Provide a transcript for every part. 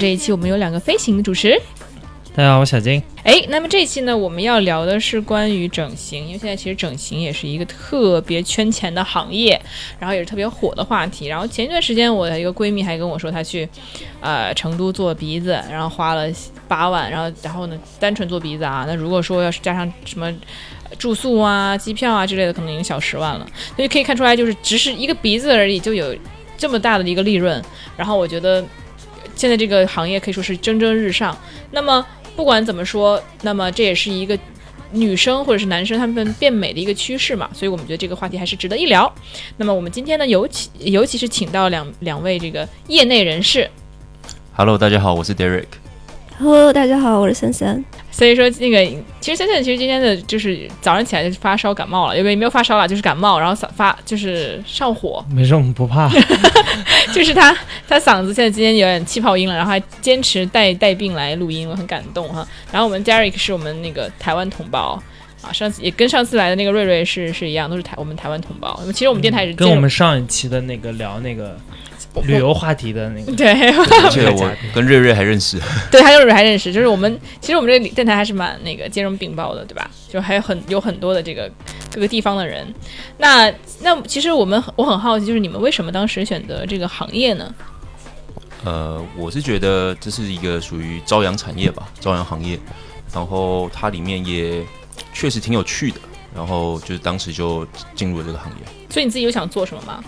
这一期我们有两个飞行的主持。大家好，我小金。哎，那么这一期呢，我们要聊的是关于整形，因为现在其实整形也是一个特别圈钱的行业，然后也是特别火的话题。然后前一段时间，我的一个闺蜜还跟我说，她去呃成都做鼻子，然后花了八万，然后然后呢，单纯做鼻子啊，那如果说要是加上什么。住宿啊、机票啊之类的，可能已经小十万了，所以可以看出来，就是只是一个鼻子而已，就有这么大的一个利润。然后我觉得现在这个行业可以说是蒸蒸日上。那么不管怎么说，那么这也是一个女生或者是男生他们变美的一个趋势嘛，所以我们觉得这个话题还是值得一聊。那么我们今天呢，尤其尤其是请到两两位这个业内人士，Hello，大家好，我是 Derek。Hello，大家好，我是森森。所以说那个其实现在其实今天的就是早上起来就发烧感冒了，因为没有发烧了，就是感冒，然后嗓发就是上火，没事，我们不怕。就是他他嗓子现在今天有点气泡音了，然后还坚持带带病来录音，我很感动哈。然后我们 Derek 是我们那个台湾同胞啊，上次也跟上次来的那个瑞瑞是是一样，都是台我们台湾同胞。其实我们电台也是跟兼我们上一期的那个聊那个旅游话题的那个，对而且 我跟瑞瑞还认识，对，他就是还认识，就是我们其实我们这个电台还是蛮那个兼容并包的，对吧？就还有很有很多的这个各个地方的人。那那其实我们我很好奇，就是你们为什么当时选择这个行业呢？呃，我是觉得这是一个属于朝阳产业吧，朝阳行业，然后它里面也确实挺有趣的，然后就是当时就进入了这个行业。所以你自己有想做什么吗？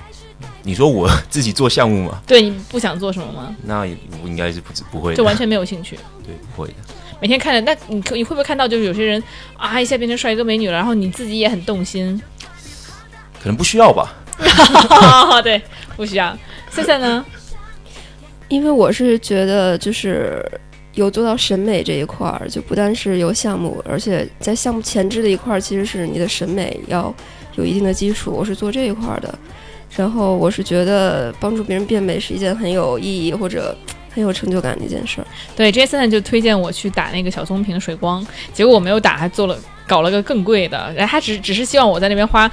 你说我 自己做项目吗？对你不想做什么吗？那也我应该是不不会的，就完全没有兴趣。对不会的。每天看着，那你可你会不会看到，就是有些人啊一下变成帅哥美女了，然后你自己也很动心？可能不需要吧。对，不需要。现在呢？因为我是觉得就是有做到审美这一块儿，就不单是有项目，而且在项目前置的一块儿，其实是你的审美要有一定的基础。我是做这一块儿的，然后我是觉得帮助别人变美是一件很有意义或者很有成就感的一件事儿。对，Jason 就推荐我去打那个小棕瓶水光，结果我没有打，还做了搞了个更贵的，然后他只只是希望我在那边花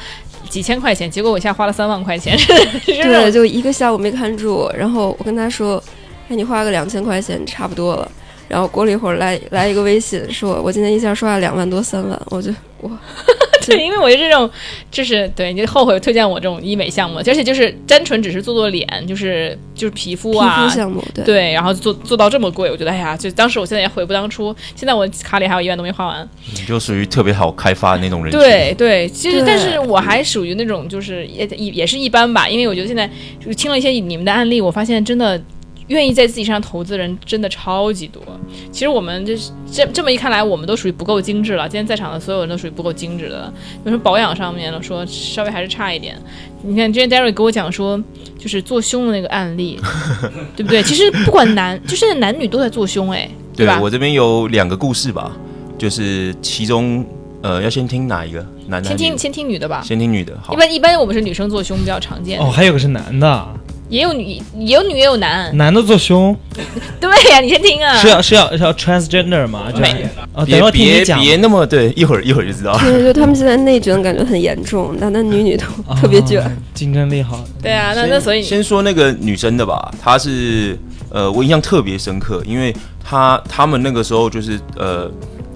几千块钱，结果我一下花了三万块钱，对，就一个下午没看住，然后我跟他说：“哎，你花个两千块钱差不多了。”然后过了一会儿来来一个微信，说我今天一下刷了两万多三万，我就哇，对，因为我是这种，就是对你就后悔推荐我这种医美项目，而且就是单纯只是做做脸，就是就是皮肤啊皮啊肤，项目对。对，然后做做到这么贵，我觉得哎呀，就当时我现在也悔不当初，现在我卡里还有一万都没花完。你就属于特别好开发的那种人。对对，其实但是我还属于那种就是也也也是一般吧，因为我觉得现在就是听了一些你们的案例，我发现真的愿意在自己身上投资的人真的超级多。其实我们就是这这么一看来，我们都属于不够精致了。今天在场的所有人都属于不够精致的，比如说保养上面了，说稍微还是差一点。你看之前 Derry 给我讲说，就是做胸的那个案例，对不对？其实不管男，就现在男女都在做胸，哎，吧？我这边有两个故事吧，就是其中呃，要先听哪一个？男的？先听先听女的吧。先听女的。好一，般一般我们是女生做胸比较常见，哦，还有个是男的，也有女也有女也有男。男的做胸 对呀、你先听啊。是要是要是要 transgender 吗？就是没哦，等别会儿听你别讲。别那么对，一会儿一会儿就知道。对，就他们现在内卷感觉很严重，男男女女都特别卷。哦竞争力好。对啊，那那所以先说那个女生的吧，她是呃，我印象特别深刻，因为她他们那个时候就是呃，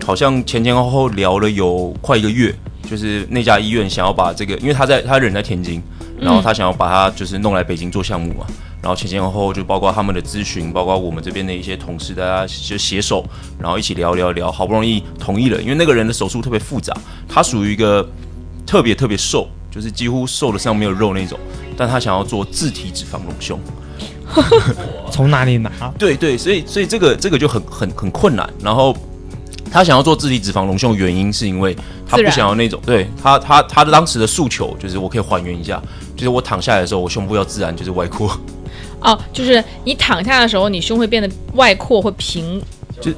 好像前前后后聊了有快一个月，就是那家医院想要把这个，因为他在他人在天津，然后他想要把他就是弄来北京做项目嘛。然后前前后后就包括他们的咨询，包括我们这边的一些同事，大家就携手，然后一起聊聊聊，好不容易同意了。因为那个人的手术特别复杂，他属于一个特别特别瘦，就是几乎瘦的上没有肉那种，但他想要做自体脂肪隆胸。从哪里拿？对对，所以所以这个这个就很很很困难。然后他想要做自体脂肪隆胸，原因是因为他不想要那种，对他他他的当时的诉求就是我可以还原一下，就是我躺下来的时候，我胸部要自然就是外扩，哦，就是你躺下的时候，你胸会变得外扩或平。就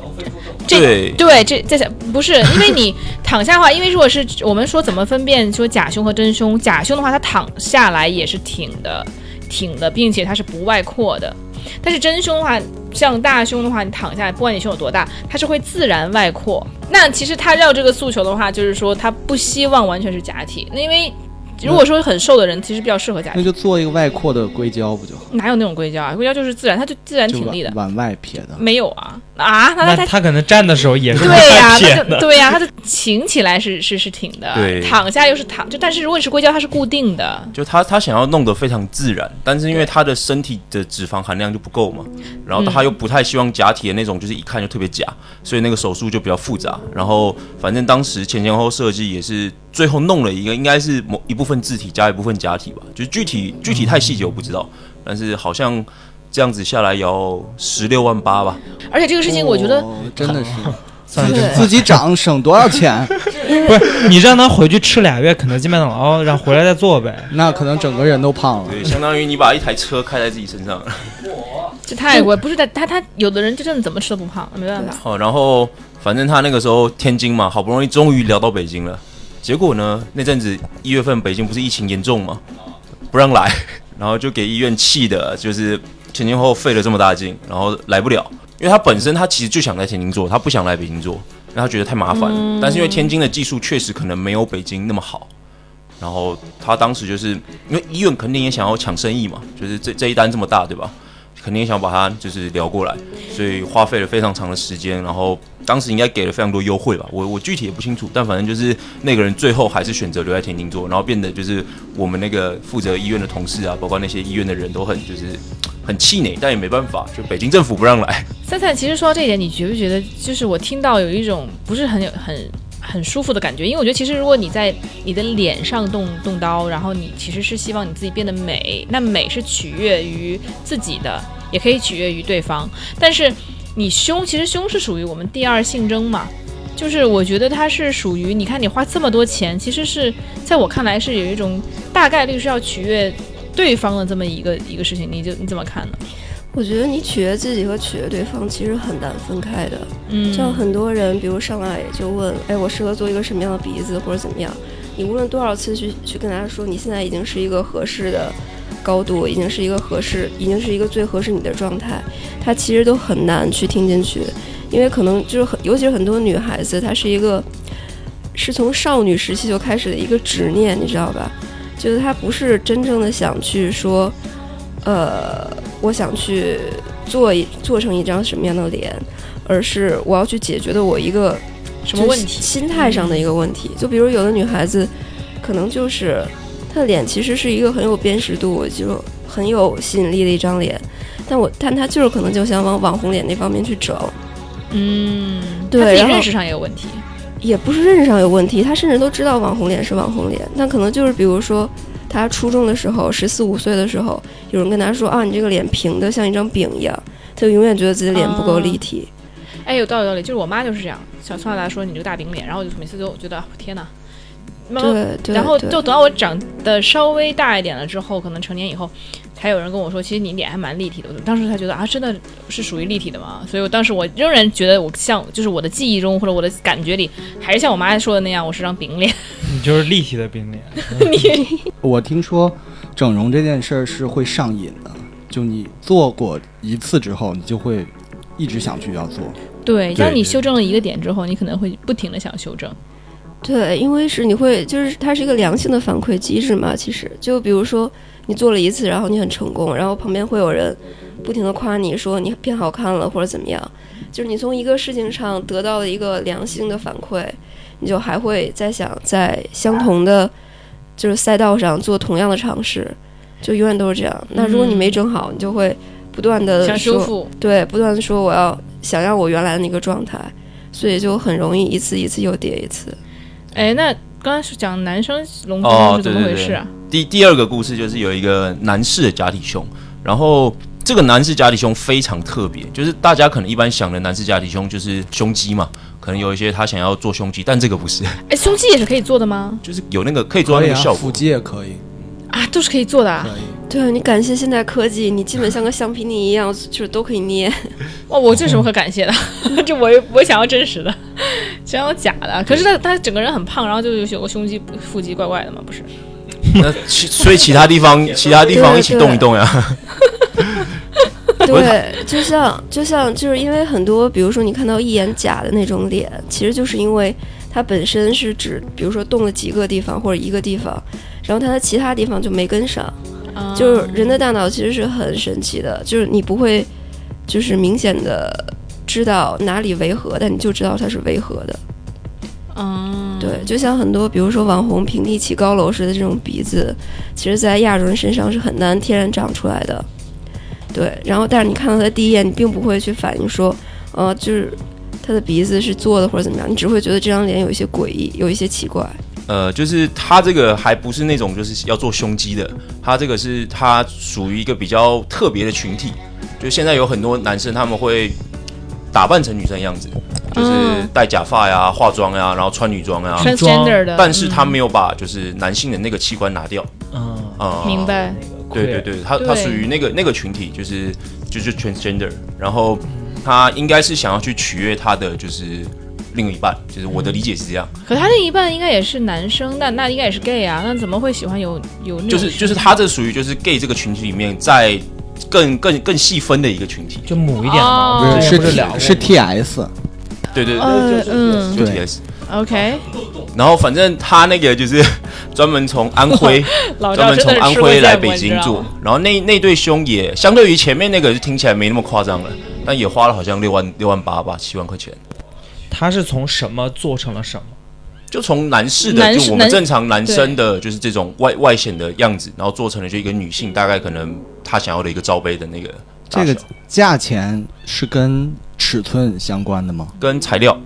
这对对，这在想不是因为你躺下的话，因为如果是我们说怎么分辨说假胸和真胸，假胸的话，它躺下来也是挺的，挺的，并且它是不外扩的。但是真胸的话，像大胸的话，你躺下来，不管你胸有多大，它是会自然外扩。那其实他要这个诉求的话，就是说他不希望完全是假体，那因为如果说很瘦的人，其实比较适合假体，那就做一个外扩的硅胶不就好？哪有那种硅胶啊？硅胶就是自然，它就自然挺立的。往外撇的。没有啊啊，那那它他可能站的时候也是对呀、对呀、他就挺起来是是是挺的，对躺下又是躺，就但是如果你是硅胶，它是固定的，就他他想要弄得非常自然，但是因为他的身体的脂肪含量就不够嘛，然后他又不太希望假体的那种，就是一看就特别假，所以那个手术就比较复杂。然后反正当时前前后后设计也是最后弄了一个，应该是某一部分自体加一部分假体吧，就是具体具体太细节我不知道，但是好像这样子下来也要十六万八吧。而且这个事情我觉得哦真的是 算对自己长省多少钱，不是你让他回去吃俩月肯德基、麦当劳，然后回来再做呗。那可能整个人都胖了。对，相当于你把一台车开在自己身上。这太贵，不是在，他他有的人就真的怎么吃都不胖，没办法。哦，然后反正他那个时候天津嘛，好不容易终于聊到北京了，结果呢，那阵子一月份北京不是疫情严重嘛，不让来，然后就给医院气的，就是前前后后费了这么大劲，然后来不了，因为他本身他其实就想在天津做，他不想来北京做，因为他觉得太麻烦了。但是因为天津的技术确实可能没有北京那么好。然后他当时就是因为医院肯定也想要抢生意嘛，就是这这一单这么大，对吧？肯定想把它就是聊过来，所以花费了非常长的时间。然后当时应该给了非常多优惠吧，我我具体也不清楚，但反正就是那个人最后还是选择留在天津做，然后变得就是我们那个负责医院的同事啊，包括那些医院的人都很就是很气馁，但也没办法，就北京政府不让来。三菜，其实说到这一点，你觉不觉得就是我听到有一种不是很有很很舒服的感觉？因为我觉得其实如果你在你的脸上动动刀，然后你其实是希望你自己变得美，那美是取悦于自己的，也可以取悦于对方。但是你胸，其实胸是属于我们第二性征嘛。就是我觉得它是属于，你看你花这么多钱，其实是在我看来是有一种大概率是要取悦对方的这么一个一个事情，你就你怎么看呢？我觉得你取悦自己和取悦对方其实很难分开的。嗯，像很多人，比如上来就问，哎，我适合做一个什么样的鼻子或者怎么样？你无论多少次去去跟他说，你现在已经是一个合适的高度，已经是一个合适，已经是一个最合适你的状态，他其实都很难去听进去，因为可能就是很，尤其是很多女孩子，她是一个是从少女时期就开始的一个执念，你知道吧？就是她不是真正的想去说，呃，我想去做一做成一张什么样的脸，而是我要去解决的我一个什么问题？心态上的一个问题。就比如有的女孩子，可能就是她的脸其实是一个很有辨识度，就很有吸引力的一张脸，但我但他就是可能就想往网红脸那方面去整，嗯，对认识上也有问题。也不是认识上有问题，他甚至都知道网红脸是网红脸，但可能就是比如说。他初中的时候，十四五岁的时候，有人跟他说啊，你这个脸平的像一张饼一样，他就永远觉得自己的脸不够立体。哎，有道理，有道理，就是我妈就是这样，小从小来说你这个大饼脸，然后我就每次都觉得啊天哪，然后对对，然后就等到我长得稍微大一点了之后，可能成年以后，才有人跟我说，其实你脸还蛮立体的。我当时才觉得啊，真的是属于立体的吗？所以我当时我仍然觉得我像，就是我的记忆中或者我的感觉里，还是像我妈说的那样，我是张饼脸。你就是立体的饼脸，你我听说整容这件事儿是会上瘾的，就你做过一次之后，你就会一直想去要做。对当你修正了一个点之后，你可能会不停的想修正。对，因为是你会，就是它是一个良性的反馈机制嘛。其实，就比如说你做了一次，然后你很成功，然后旁边会有人不停的夸你说你变好看了或者怎么样，就是你从一个事情上得到了一个良性的反馈，你就还会再想在相同的就是赛道上做同样的尝试，就永远都是这样。那如果你没整好，你就会不断的想修复，对，不断的说我要想要我原来的那个状态，所以就很容易一次一次又跌一次。哎，那刚才是讲男生隆哦胸是怎么回事啊？第第二个故事就是有一个男士的假体胸，然后这个男士假体胸非常特别，就是大家可能一般想的男士假体胸就是胸肌嘛，可能有一些他想要做胸肌，但这个不是，哎，胸肌也是可以做的吗？就是有那个可以做那个效果腹。肌也可以，啊，都是可以做的。对你感谢现代科技，你基本像个橡皮泥一样，就是都可以捏。哦，我这有什么可感谢的？这我我想要真实的，想要假的。可是他他整个人很胖，然后就有有个胸肌腹肌怪怪的嘛，不是？那其所以其他地方其他地方一起动一动呀。对，就像就像就是因为很多，比如说你看到一眼假的那种脸，其实就是因为它本身是指，比如说动了几个地方或者一个地方，然后它的其他地方就没跟上。啊就是人的大脑其实是很神奇的，就是你不会就是明显的知道哪里违和，但你就知道它是违和的。嗯，对，就像很多比如说网红平地起高楼似的这种鼻子，其实在亚洲人身上是很难天然长出来的。对，然后但是你看到它第一眼，你并不会去反应说，呃，就是他的鼻子是做的或者怎么样，你只会觉得这张脸有一些诡异，有一些奇怪。呃，就是他这个还不是那种就是要做胸肌的，他这个是他属于一个比较特别的群体。就现在有很多男生他们会打扮成女生样子，就是嗯戴假发呀、化妆呀，然后穿女装呀，transgender 的，但是他嗯没有把就是男性的那个器官拿掉嗯，啊、明白。对对对，他他属于那个那个群体，就是就是 transgender，然后他应该是想要去取悦他的就是另一半，就是我的理解是这样，可他另一半应该也是男生，那那应该也是 gay 啊，那怎么会喜欢有有那就是就是他这属于就是 gay 这个群体里面在更更更细分的一个群体，就母一点的嘛，哦。我们之是前不是聊过是 TS，对对对，呃嗯。就对 TS。，OK，然后反正他那个就是 专门从安徽 专门从安徽来北京做，然后那那对胸也相对于前面那个就听起来没那么夸张了，但也花了好像六万六万八吧，七万块钱。他是从什么做成了什么？就从男士的，就我们正常男生的，就是这种外外显的样子，然后做成了就一个女性大概可能她想要的一个罩杯的那个这个价钱是跟尺寸相关的吗？跟材料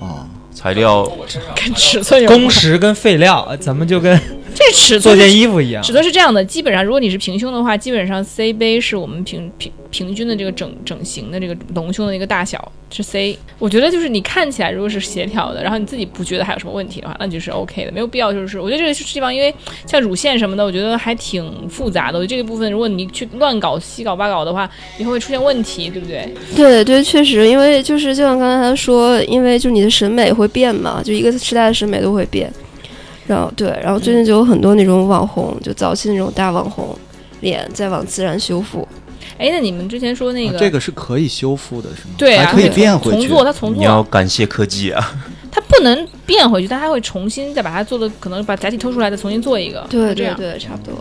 哦，材料跟尺寸有关工时跟废料，咱们就跟这尺做件衣服一样尺。寸是这样的，基本上如果你是平胸的话，基本上 C 杯是我们平平平均的这个整整形的这个隆胸的一个大小是 C。我觉得就是你看起来如果是协调的，然后你自己不觉得还有什么问题的话，那就是 OK 的，没有必要就是我觉得这个地方因为像乳腺什么的，我觉得还挺复杂的。我觉得这个部分如果你去乱搞西搞八搞的话，以后会出现问题，对不对？对对，确实，因为就是就像刚才他说，因为就你的审美会变嘛，就一个时代的审美都会变。然后对，然后最近就有很多那种网红，就早期那种大网红脸在往自然修复。哎，那你们之前说那个、啊这个是可以修复的，是吗？对啊，还可以变回去。重做，它重你要，感谢科技啊，它不能变回去，但它会重新再把它做的，可能把假体偷出来，再重新做一个。对这样。对对，差不多。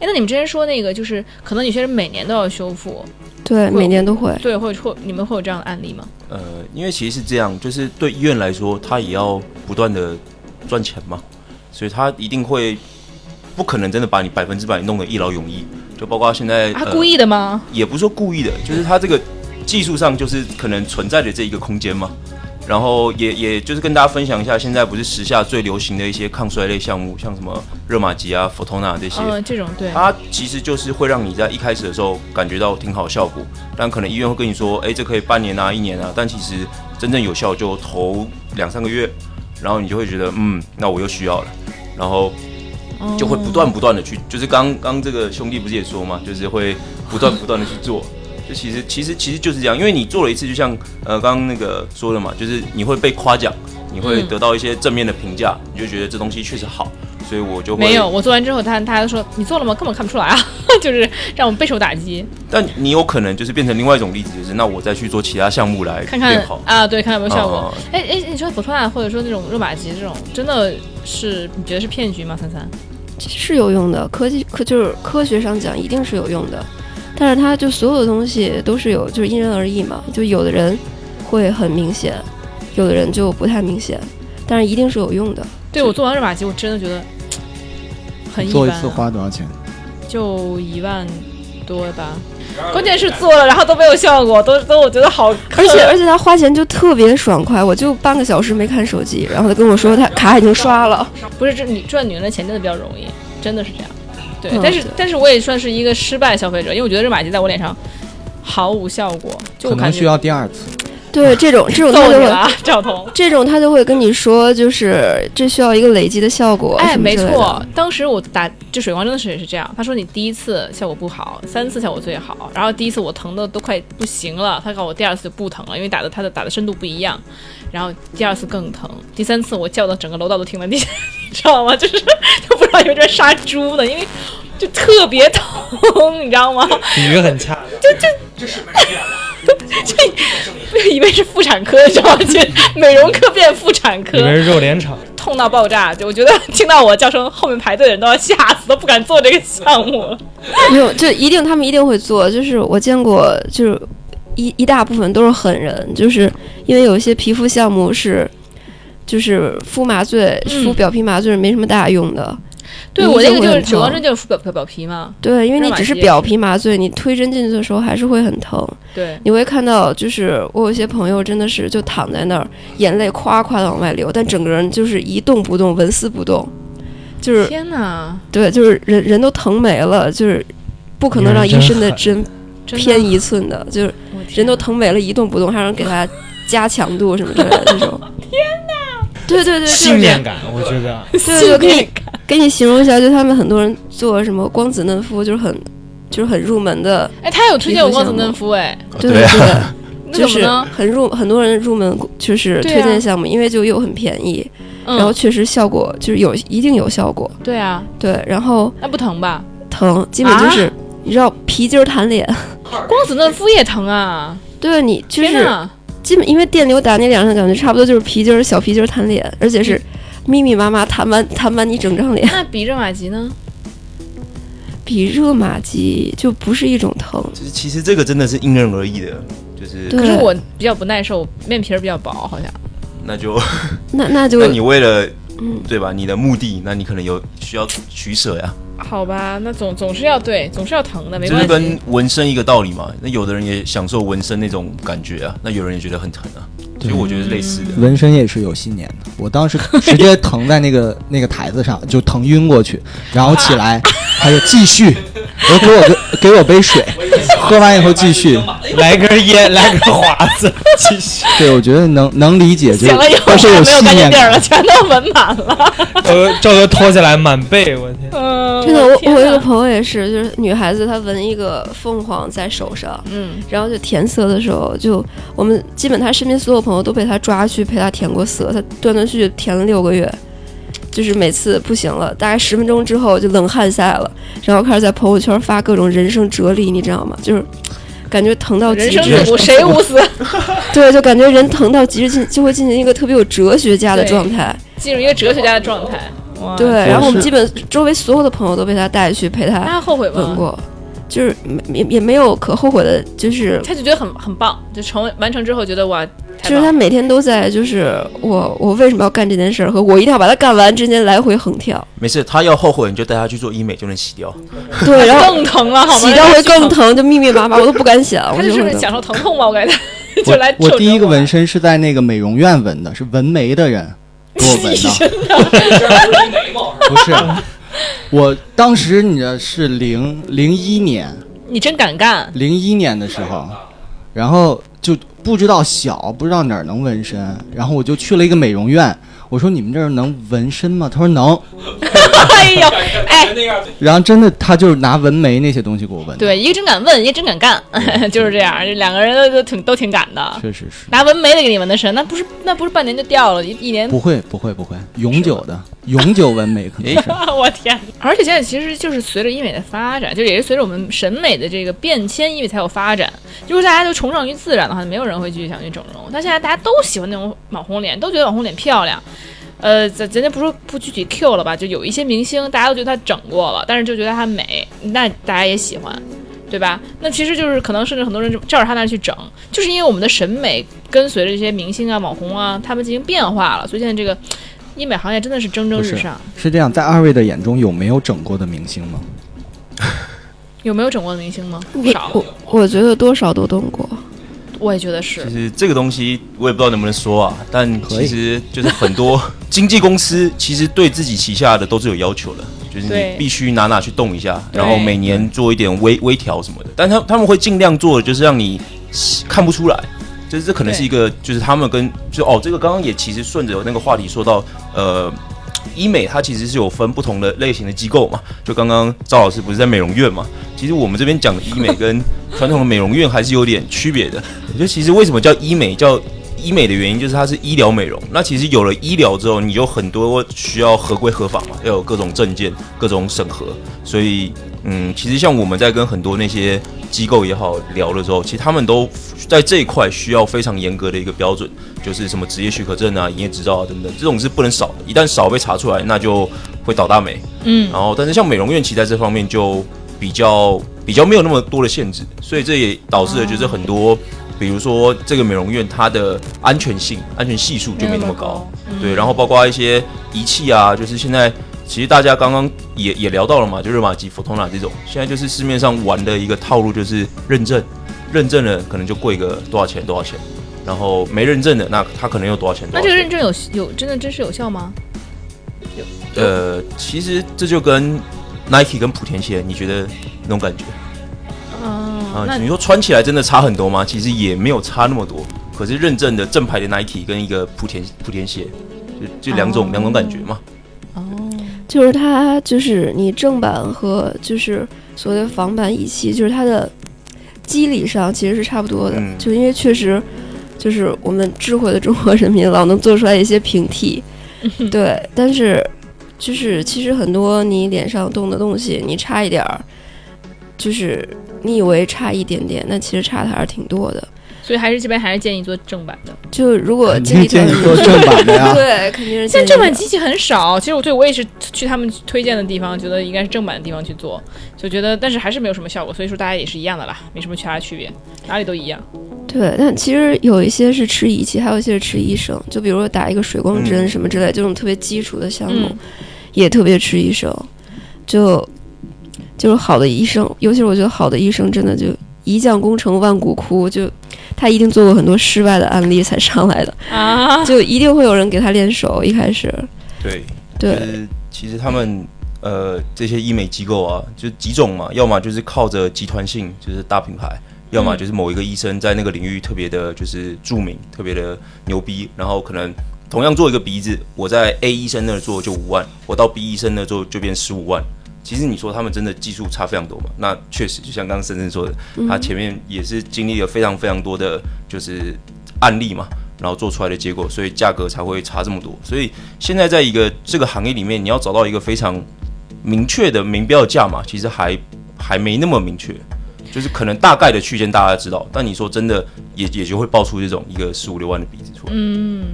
哎，那你们之前说那个，就是可能有些人每年都要修复，对，每年都会。对，会会你们会有这样的案例吗？呃，因为其实是这样，就是对医院来说，他也要不断的赚钱嘛，所以他一定会不可能真的把你百分之百弄得一劳永逸，就包括现在呃他故意的吗？也不是说故意的，就是他这个技术上就是可能存在的这一个空间嘛。然后也也就是跟大家分享一下，现在不是时下最流行的一些抗衰类项目，像什么热玛吉啊、佛托纳这些，嗯，这种对，它其实就是会让你在一开始的时候感觉到挺好效果，但可能医院会跟你说，哎，这可以半年啊、一年啊，但其实真正有效就头两三个月，然后你就会觉得，嗯，那我又需要了，然后就会不断不断的去，就是刚刚这个兄弟不是也说嘛，就是会不断不断的去做。就其实其实其实就是这样，因为你做了一次，就像呃刚刚那个说的嘛，就是你会被夸奖，你会嗯。得到一些正面的评价，你就觉得这东西确实好，所以我就会没有。我做完之后，他他说你做了吗？根本看不出来啊，就是让我们备受打击。但你有可能就是变成另外一种例子，就是那我再去做其他项目来看看。啊，对，看看有没有效果哦。哎哎、你说佛托纳或者说那种热玛吉这种，真的是你觉得是骗局吗？三三？是有用的，科技科就是科学上讲一定是有用的，但是它就所有的东西都是有，就是因人而异嘛。就有的人会很明显，有的人就不太明显，但是一定是有用的。对我做完热玛吉，我真的觉得很一般、做一次啊，花多少钱？就一万多吧。关键是做了，然后都没有效果，都都我觉得好，而且而且他花钱就特别爽快，我就半个小时没看手机，然后他跟我说他卡已经刷了。不是这你赚女人的钱真的比较容易，真的是这样。对，嗯但是但是我也算是一个失败消费者，因为我觉得热玛吉在我脸上毫无效果，就可能需要第二次。对这种这种他就会赵彤。这种他就会跟你说，就是这需要一个累积的效果，哎，没错，，当时我打这水光针的时候也是这样。他说你第一次效果不好，三次效果最好。然后第一次我疼的都快不行了，他告诉我第二次就不疼了，因为打的他的打的深度不一样。然后第二次更疼，第三次我叫的整个楼道都听了地，你知道吗？就是 都不知道有点杀猪呢，因为就特别疼，你知道吗？比喻很恰当。就 以为是妇产科，你知道吗？就美容科变妇产科以，为是肉联厂，痛到爆炸。就我觉得听到我叫声，后面排队的人都要吓死，都不敢做这个项目了。没有，就一定他们一定会做。就是我见过，就是一一大部分都是狠人，就是因为有一些皮肤项目是，就是敷麻醉、嗯敷表皮麻醉是没什么大用的。对我那个就是一定会很疼水光针，就是敷表表表皮嘛。对，因为你只是表皮麻醉，你推针进去的时候还是会很疼。对，你会看到，就是我有些朋友真的是就躺在那儿，眼泪夸夸的往外流，但整个人就是一动不动，纹丝不动，就是天哪，对，就是人人都疼没了，就是不可能让医生的针偏一寸的，就是人都疼没了，一动不动，还让给他加强度什么之类的这种。天哪！对对对。信念感，我觉得。对对，给你给你形容一下，就他们很多人做什么光子嫩肤，就是很就是很入门的，哎，他有推荐我光子嫩肤，哎，对对。啊对，那就是怎么呢？很入很多人入门就是推荐项目，因为就又很便宜，然后嗯，确实效果就是有一定有效果，对啊，对，然后那不疼吧？疼基本就是、你知道皮筋儿弹脸，光子嫩肤也疼啊！对你就是基本因为电流打你脸上，感觉差不多就是皮筋儿小皮筋儿弹脸，而且是密密麻麻弹完弹完你整张脸，那比热玛吉呢？比热玛吉就不是一种疼，就是其实这个真的是因人而异的，就是可是我比较不耐受，面皮儿比较薄，好像。那就那那就 那你为了嗯对吧？你的目的，那你可能有需要取舍呀，好吧，那总总是要对，总是要疼的，没就是跟。纹身一个道理嘛。那有的人也享受纹身那种感觉啊，那有人也觉得很疼啊，其实我觉得是类似的。纹身也是有信念的。我当时直接 疼在那个那个台子上，就疼晕过去，然后起来，还有继续，我说给我个给我杯水，喝完以后继续。来根烟，来根华子，继续。对，我觉得能能理解，就是醒了以后都是有没有信念干净地儿了，全都纹满了。呃，赵哥脱下来满背，我天！嗯，真的，我我有一个朋友也是，就是女孩子，她纹一个凤凰在手上，嗯，然后就填色的时候，就我们基本她身边所有朋友都被她抓去陪她填过色，她断断续续填了六个月，就是每次不行了，大概十分钟之后就冷汗下来了，然后开始在朋友圈发各种人生哲理，你知道吗？就是感觉疼到极人生致自，古谁无死，对，就感觉人疼到极致进就会进行一个特别有哲学家的状态，进入一个哲学家的状态。对，然后我们基本周围所有的朋友都被他带去陪他后悔吗？纹过。就是没也也没有可后悔的，就是他就觉得很很棒，就成完成之后觉得哇，太就是他每天都在，就是我我为什么要干这件事儿和我一定要把它干完之间来回横跳。没事，他要后悔，你就带他去做医美就能洗掉。对，然后更疼了，好吗？洗掉会更疼。就密密麻麻，我都不敢想。他就是享受疼痛吧，我感觉，就来我我第一个纹身，身是在那个美容院纹的，是纹眉的人给我纹的。不是，我当时你知道是零零一年，你真敢干，零一年的时候，然后就不知道小，不知道哪儿能纹身，然后我就去了一个美容院，我说你们这儿能纹身吗？他说能，哎呦，哎，然后真的他就是拿纹眉那些东西给我纹，对，一个真敢问，一个真敢干，就是这样，这两个人都都挺都挺敢的。确实是。拿纹眉的给你纹的深，那不是那不是半年就掉了，一一年。不会不会不会，永久的永久纹眉可能是。我天！而且现在其实就是随着医美的发展，就也是随着我们审美的这个变迁，医美才有发展。如果大家都崇尚于自然的话，没有人会继续想去整容。但现在大家都喜欢那种网红脸，都觉得网红脸漂亮。呃，咱咱就不说不具体 Q 了吧，就有一些明星，大家都觉得她整过了，但是就觉得她美，那大家也喜欢，对吧？那其实就是可能甚至很多人就照着她那去整，就是因为我们的审美跟随着这些明星啊、网红啊，他们进行变化了，所以现在这个医美行业真的是蒸蒸日上。是这样，在二位的眼中有没有整过的明星吗？有没有整过的明星吗？不少，我我觉得多少都动过。我也觉得是其。实这个东西我也不知道能不能说啊，但其实就是很多 经纪公司其实对自己旗下的都是有要求的，就是你必须哪哪去动一下，然后每年做一点微微调什么的。但他他们会尽量做的就是让你看不出来，就是这可能是一个，就是他们跟就哦，这个刚刚也其实顺着那个话题说到，呃，医美它其实是有分不同的类型的机构嘛。就刚刚赵老师不是在美容院嘛？其实我们这边讲的医美跟传统的美容院还是有点区别的。我觉得其实为什么叫医美叫医美的原因，就是它是医疗美容。那其实有了医疗之后，你有很多需要合规合法嘛，要有各种证件、各种审核。所以，嗯，其实像我们在跟很多那些机构也好聊的时候，其实他们都在这一块需要非常严格的一个标准，就是什么职业许可证啊、营业执照啊等等，这种是不能少的。一旦少被查出来，那就会倒大霉。嗯，然后，但是像美容院，其实在这方面就比较比较没有那么多的限制，所以这也导致了就是很多，比如说这个美容院它的安全性、安全系数就没那么高。嗯对，然后包括一些仪器啊，就是现在其实大家刚刚也也聊到了嘛，就热玛吉、佛通纳这种，现在就是市面上玩的一个套路，就是认证，认证了可能就贵个多少钱多少钱，然后没认证的那它可能又多少钱多少钱。那这个认证有有真的真实有效吗？有呃，其实这就跟 Nike 跟莆田鞋，你觉得那种感觉啊啊？那你说穿起来真的差很多吗？其实也没有差那么多。可是认证的正牌的 Nike 跟一个莆田莆田鞋，就就两种、哦两种感觉嘛。哦，就是它就是你正版和就是所谓的仿版一起，就是它的机理上其实是差不多的，嗯就因为确实就是我们智慧的中国人民老能做出来一些平替，对，但是就是其实很多你脸上动的东西，你差一点儿，就是你以为差一点点，那其实差的还是挺多的。所以还是这边还是建议做正版的。就如果建议条件做正版的呀。对，肯定是现在正版机器很少，其实我对我也是去他们推荐的地方，觉得应该是正版的地方去做，就觉得但是还是没有什么效果，所以说大家也是一样的啦，没什么其他区别，哪里都一样。对，但其实有一些是吃仪器，还有一些是吃医生。就比如说打一个水光针嗯什么之类，这种特别基础的项目，嗯也特别吃医生。就就是好的医生，尤其是我觉得好的医生真的就一将功成万骨枯，就他一定做过很多失败的案例才上来的，啊，就一定会有人给他练手。一开始，对，对就是其实他们呃这些医美机构啊，就几种嘛，要么就是靠着集团性，就是大品牌。要么就是某一个医生在那个领域特别的，就是著名，特别的牛逼，然后可能同样做一个鼻子，我在 A 医生那儿做就五万，我到 B 医生那儿做就变十五万。其实你说他们真的技术差非常多嘛？那确实，就像刚刚深深说的，他前面也是经历了非常非常多的就是案例嘛，然后做出来的结果，所以价格才会差这么多。所以现在在一个这个行业里面，你要找到一个非常明确的明标价码，其实还还没那么明确。就是可能大概的区间大家知道，但你说真的也也就会爆出这种一个十五六万的鼻子。嗯，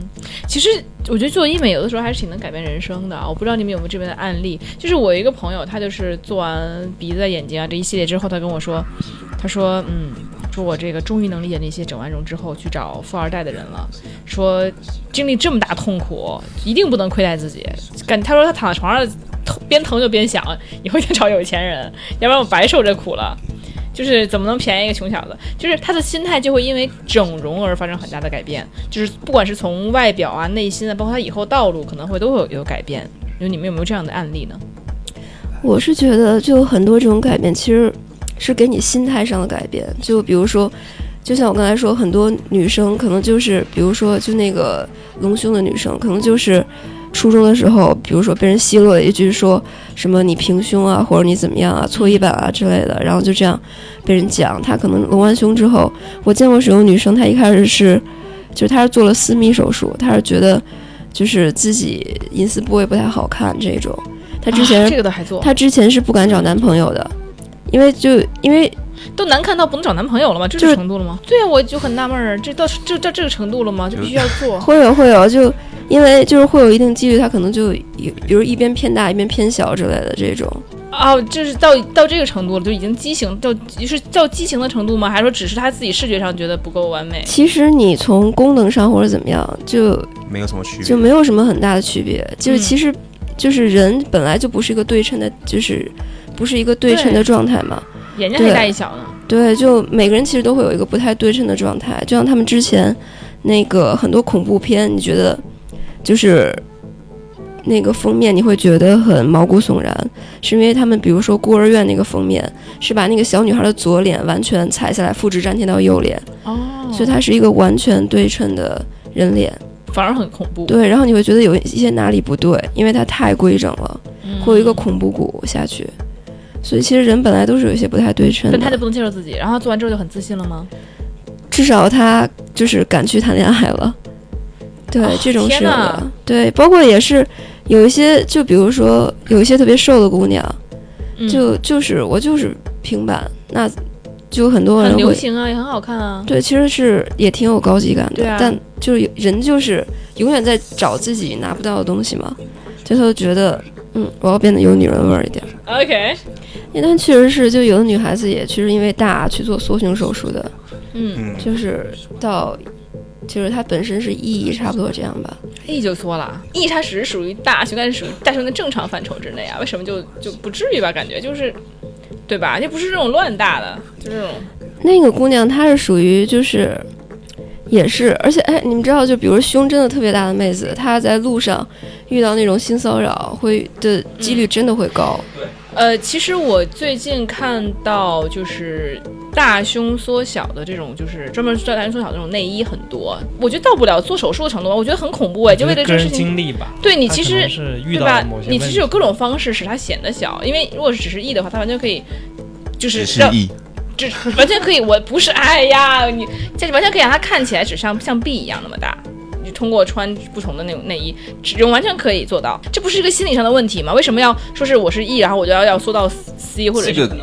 其实我觉得做医美有的时候还是挺能改变人生的啊。我不知道你们有没有这边的案例，就是我一个朋友，他就是做完鼻子、眼睛啊这一系列之后，他跟我说，他说，嗯，说我这个终于能理解那些整完容之后去找富二代的人了，说经历这么大痛苦，一定不能亏待自己。感他说他躺在床上边疼就边想，以后一定找有钱人，要不然我白受这苦了。就是怎么能便宜一个穷小子？就是他的心态就会因为整容而发生很大的改变，就是不管是从外表啊、内心啊，包括他以后道路，可能会都会有有改变。就你们有没有这样的案例呢？我是觉得，就很多这种改变，其实是给你心态上的改变。就比如说，就像我刚才说，很多女生可能就是，比如说，就那个隆胸的女生，可能就是初中的时候，比如说被人奚落了一句，说什么你平胸啊，或者你怎么样啊，搓衣板啊之类的，然后就这样被人讲。他可能隆完胸之后，我见过是有女生，她一开始是，就是她是做了私密手术，她是觉得就是自己隐私部位不太好看这种。她之前啊这个的还做，她之前是不敢找男朋友的，因为就因为都难看到不能找男朋友了吗？这就个程度了吗？对啊，我就很纳闷儿，这到这到这个程度了吗？就必须要做？会有会有就因为就是会有一定几率，他可能就有比如一边偏大一边偏小之类的这种。哦，就是到到这个程度了，就已经畸形到是到畸形的程度吗？还是说只是他自己视觉上觉得不够完美？其实你从功能上或者怎么样，就没有什么区别。就没有什么很大的区别。就是嗯其实就是人本来就不是一个对称的，就是不是一个对称的状态嘛。眼睛还对大一小呢。对，就每个人其实都会有一个不太对称的状态，就像他们之前那个很多恐怖片，你觉得就是那个封面你会觉得很毛骨悚然，是因为他们比如说孤儿院那个封面是把那个小女孩的左脸完全裁下来复制粘贴到右脸，哦，所以它是一个完全对称的人脸。反而很恐怖。对，然后你会觉得有一些哪里不对，因为它太规整了，嗯会有一个恐怖谷下去。所以其实人本来都是有一些不太对称的，但他就不能接受自己，然后做完之后就很自信了吗？至少他就是敢去谈恋爱了。对，哦这种是有的。对，包括也是有一些，就比如说有一些特别瘦的姑娘，嗯就就是我就是平板，那就很多人会流行啊，也很好看啊。对，其实是也挺有高级感的，对啊但就是有人就是永远在找自己拿不到的东西嘛，就他就觉得，嗯，我要变得有女人味儿一点。OK，但确实是，就有的女孩子也确实因为大去做缩胸手术的，嗯，嗯，就是到，就是它本身是 E 差不多这样吧。E 就缩了，E 它只是属于大胸，但是属于大胸的正常范畴之内啊，为什么就就不至于吧？感觉就是，对吧？就不是这种乱大的，就这种。那个姑娘她是属于就是，也是，而且哎，你们知道，就比如胸真的特别大的妹子，她在路上遇到那种性骚扰会的几率真的会高。呃，其实我最近看到就是大胸缩小的这种，就是专门做大胸缩小的这种内衣很多，我觉得到不了做手术的程度吧，我觉得很恐怖哎，就为了这个事情。经历吧。对你其实对吧你其实有各种方式使它显得小，因为如果是只是 E 的话，它完全可以，就是让只是 E，只完全可以，我不是，哎呀，你这完全可以让它看起来只像像 B 一样那么大。你通过穿不同的那种内衣，只用完全可以做到，这不是一个心理上的问题吗？为什么要说是我是 E，然后我就要要缩到 C 或者是这个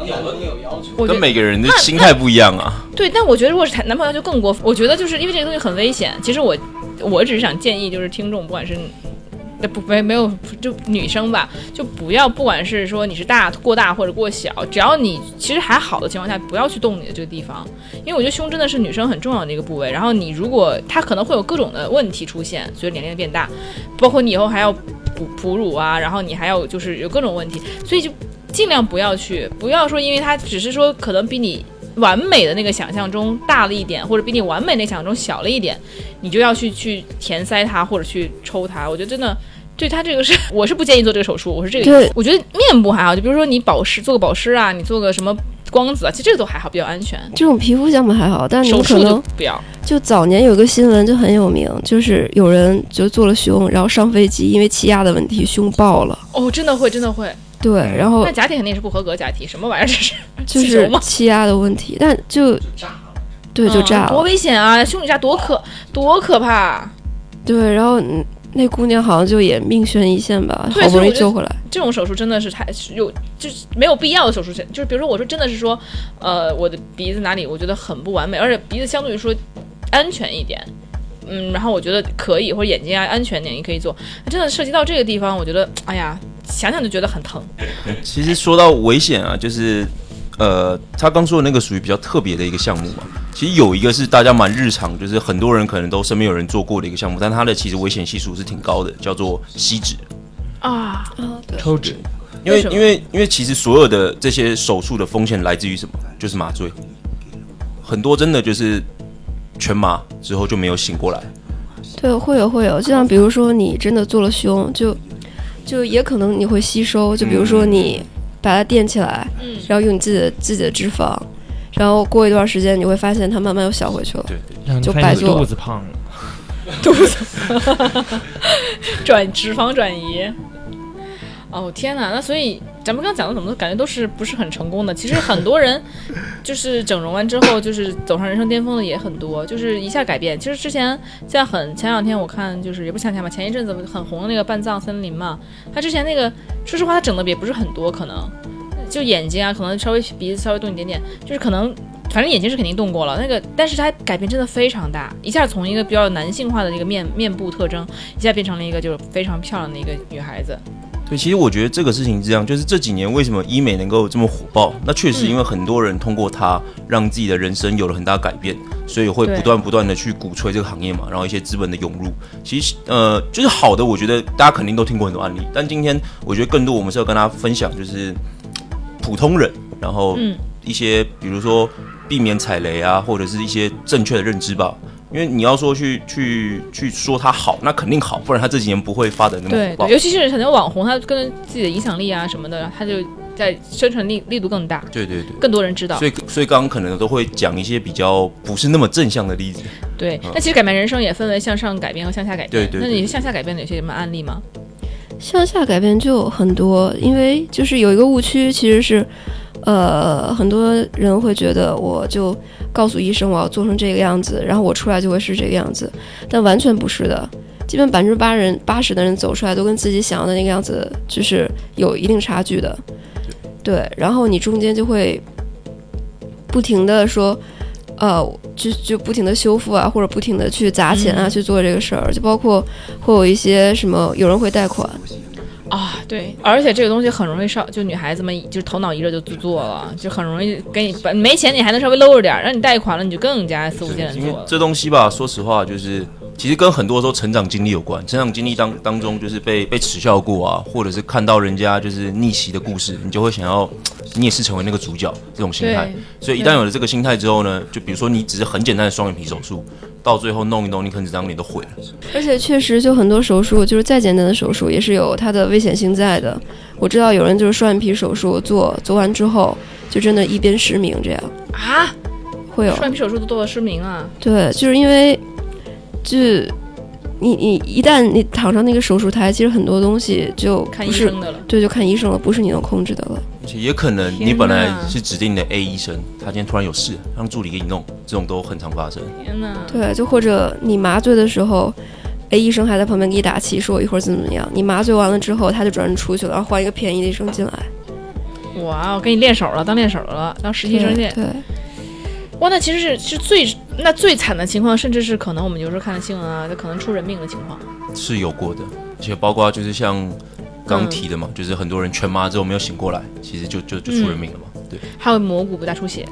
我觉得跟每个人的心态不一样啊。对，但我觉得如果是谈男朋友就更过分。我觉得就是因为这个东西很危险。其实我我只是想建议，就是听众不管是。呃不没没有就女生吧，就不要不管是说你是大过大或者过小，只要你其实还好的情况下，不要去动你的这个地方，因为我觉得胸真的是女生很重要的一个部位。然后你如果它可能会有各种的问题出现，随着年龄的变大，包括你以后还要哺哺乳啊，然后你还要就是有各种问题，所以就尽量不要去，不要说因为它只是说可能比你完美的那个想象中大了一点，或者比你完美那想象中小了一点，你就要去去填塞它或者去抽它。我觉得真的。对他这个是，我是不建议做这个手术，我是这个意思对。我觉得面部还好，就比如说你保湿，做个保湿啊，你做个什么光子啊，其实这个都还好，比较安全。这种皮肤项目还好，但是你手术可能不要。就早年有个新闻就很有名，就是有人就做了胸，然后上飞机因为气压的问题胸爆了。哦，真的会，真的会。对，然后那假体肯定是不合格假体，什么玩意儿这是？就是气压的问题，但就对就炸嗯多。危险啊！胸里炸多可多可怕！对，然后嗯那姑娘好像就也命悬一线吧，好不容易救回来。这种手术真的是太有，就是没有必要的手术，就是比如说我说真的是说，呃，我的鼻子哪里我觉得很不完美，而且鼻子相对于说安全一点，嗯，然后我觉得可以，或者眼睛啊安全点也可以做。真的涉及到这个地方，我觉得哎呀，想想就觉得很疼。其实说到危险啊，就是呃，他刚说的那个属于比较特别的一个项目嘛。其实有一个是大家蛮日常，就是很多人可能都身边有人做过的一个项目，但它的其实危险系数是挺高的，叫做吸脂。啊，抽脂，因为因为因为其实所有的这些手术的风险来自于什么？就是麻醉。很多真的就是全麻之后就没有醒过来。对，会有会有，就像比如说你真的做了胸，就就也可能你会吸收，就比如说你把它垫起来，嗯然后用你自己的自己的脂肪，然后过一段时间你会发现它慢慢又小回去了。就白做肚子胖了，肚子 转脂肪转移。哦天哪，那所以咱们刚讲的怎么都感觉都是不是很成功的。其实很多人 就是整容完之后，就是走上人生巅峰的也很多，就是一下改变。其实之前像很前两天我看就是也不是前两天吧，前一阵子很红的那个半藏森林嘛，他之前那个说实话他整的也不是很多，可能就眼睛啊，可能稍微鼻子稍微动一点点，就是可能。反正眼睛是肯定动过了，那个，但是它改变真的非常大，一下从一个比较男性化的这个面面部特征，一下变成了一个就是非常漂亮的一个女孩子。对，其实我觉得这个事情是这样，就是这几年为什么医美能够这么火爆？那确实因为很多人通过它让自己的人生有了很大改变，所以会不断不断的去鼓吹这个行业嘛，然后一些资本的涌入。其实呃，就是好的，我觉得大家肯定都听过很多案例，但今天我觉得更多我们是要跟大家分享，就是普通人，然后嗯一些比如说避免踩雷啊，或者是一些正确的认知吧。因为你要说去去去说他好，那肯定好，不然他这几年不会发展那么对对，。尤其是很多网红，他跟自己的影响力啊什么的，他就在宣传力力度更大，对对对。更多人知道。所以，所以刚刚可能都会讲一些比较不是那么正向的例子。对，那其实改变人生也分为向上改变和向下改变。对对对那你向下改变的有些什么案例吗？向下改变就很多，因为就是有一个误区，其实是，呃，很多人会觉得我就告诉医生我要做成这个样子，然后我出来就会是这个样子，但完全不是的。基本百分之八人八十的人走出来都跟自己想要的那个样子就是有一定差距的，对。然后你中间就会不停的说，呃，就就不停的修复啊，或者不停的去砸钱啊、嗯去做这个事儿，就包括会有一些什么，有人会贷款。啊，对，而且这个东西很容易上，就女孩子们就是头脑一热就做做了，就很容易给你本没钱你还能稍微搂着点儿，让你贷款了你就更加肆无忌惮做了。这东西吧，说实话，就是其实跟很多时候成长经历有关。成长经历当当中，就是被被耻笑过啊，或者是看到人家就是逆袭的故事，你就会想要你也是成为那个主角这种心态。所以一旦有了这个心态之后呢，就比如说你只是很简单的双眼皮手术，到最后弄一弄，你可能整张脸都毁了。而且确实，就很多手术，就是再简单的手术，也是有它的危险性在的。我知道有人就是双眼皮手术做做完之后，就真的一边失明这样，啊，会有双眼皮手术都做了失明啊！对，就是因为就你你一旦你躺上那个手术台，其实很多东西就看医生的了。对，就看医生了，不是你能控制的了。而且也可能你本来是指定的 A 医生，他今天突然有事，让助理给你弄，这种都很常发生。天哪！对，就或者你麻醉的时候。A 医生还在旁边给你打气，说我一会儿怎么怎么样。你麻醉完了之后，他就转身出去了，然后换一个便宜的医生进来。哇，我给你练手了，当练手了，当实习生练。对，哇，那其实是是最那最惨的情况，甚至是可能我们有时候看的新闻啊，就可能出人命的情况。是有过的，而且包括就是像刚提的嘛，就是很多人全麻之后没有醒过来，其实就就就出人命了嘛。对，还有蘑菇不大出血，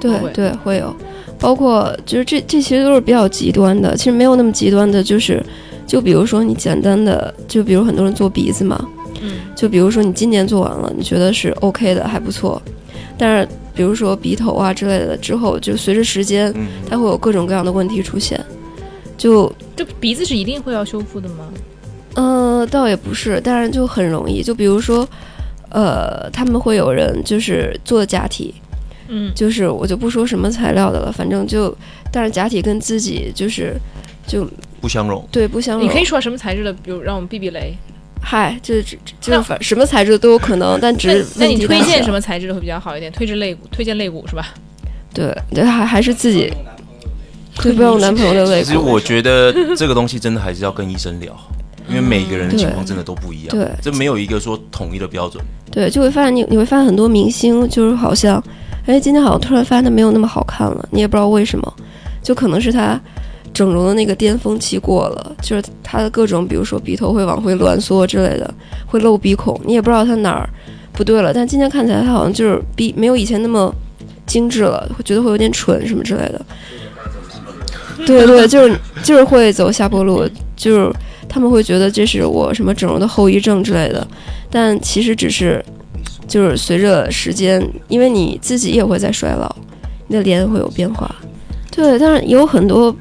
对对，会有，包括就是这这其实都是比较极端的，其实没有那么极端的，就是就比如说你简单的，就比如很多人做鼻子嘛，嗯，就比如说你今年做完了，你觉得是 OK 的，还不错，但是比如说鼻头啊之类的，之后就随着时间，嗯，它会有各种各样的问题出现，就这鼻子是一定会要修复的吗？呃，倒也不是，但是就很容易，就比如说，呃，他们会有人就是做假体，嗯，就是我就不说什么材料的了，反正就，但是假体跟自己就是就不相容。对不相容。你可以说什么材质的，比如让我们避避雷。嗨，这这就是反什么材质都有可能，但只那是那你推荐什么？材质的会比较好一点？推荐肋骨，推荐肋骨是吧？对对，还还是自己，对，不要用男朋友的肋骨。其实我觉得这个东西真的还是要跟医生聊，因为每个人的情况真的都不一样。对这没有一个说统一的标准。对，就会发现你你会发现很多明星就是好像，哎，今天好像突然发现他没有那么好看了，你也不知道为什么，就可能是他整容的那个巅峰期过了，就是他的各种，比如说鼻头会往回挛缩之类的，会漏鼻孔，你也不知道他哪儿不对了，但今天看起来他好像就是比没有以前那么精致了，会觉得会有点蠢什么之类的。对对，就是就是会走下坡路，就是他们会觉得这是我什么整容的后遗症之类的，但其实只是就是随着时间，因为你自己也会在衰老，你的脸会有变化。对，但是有很多，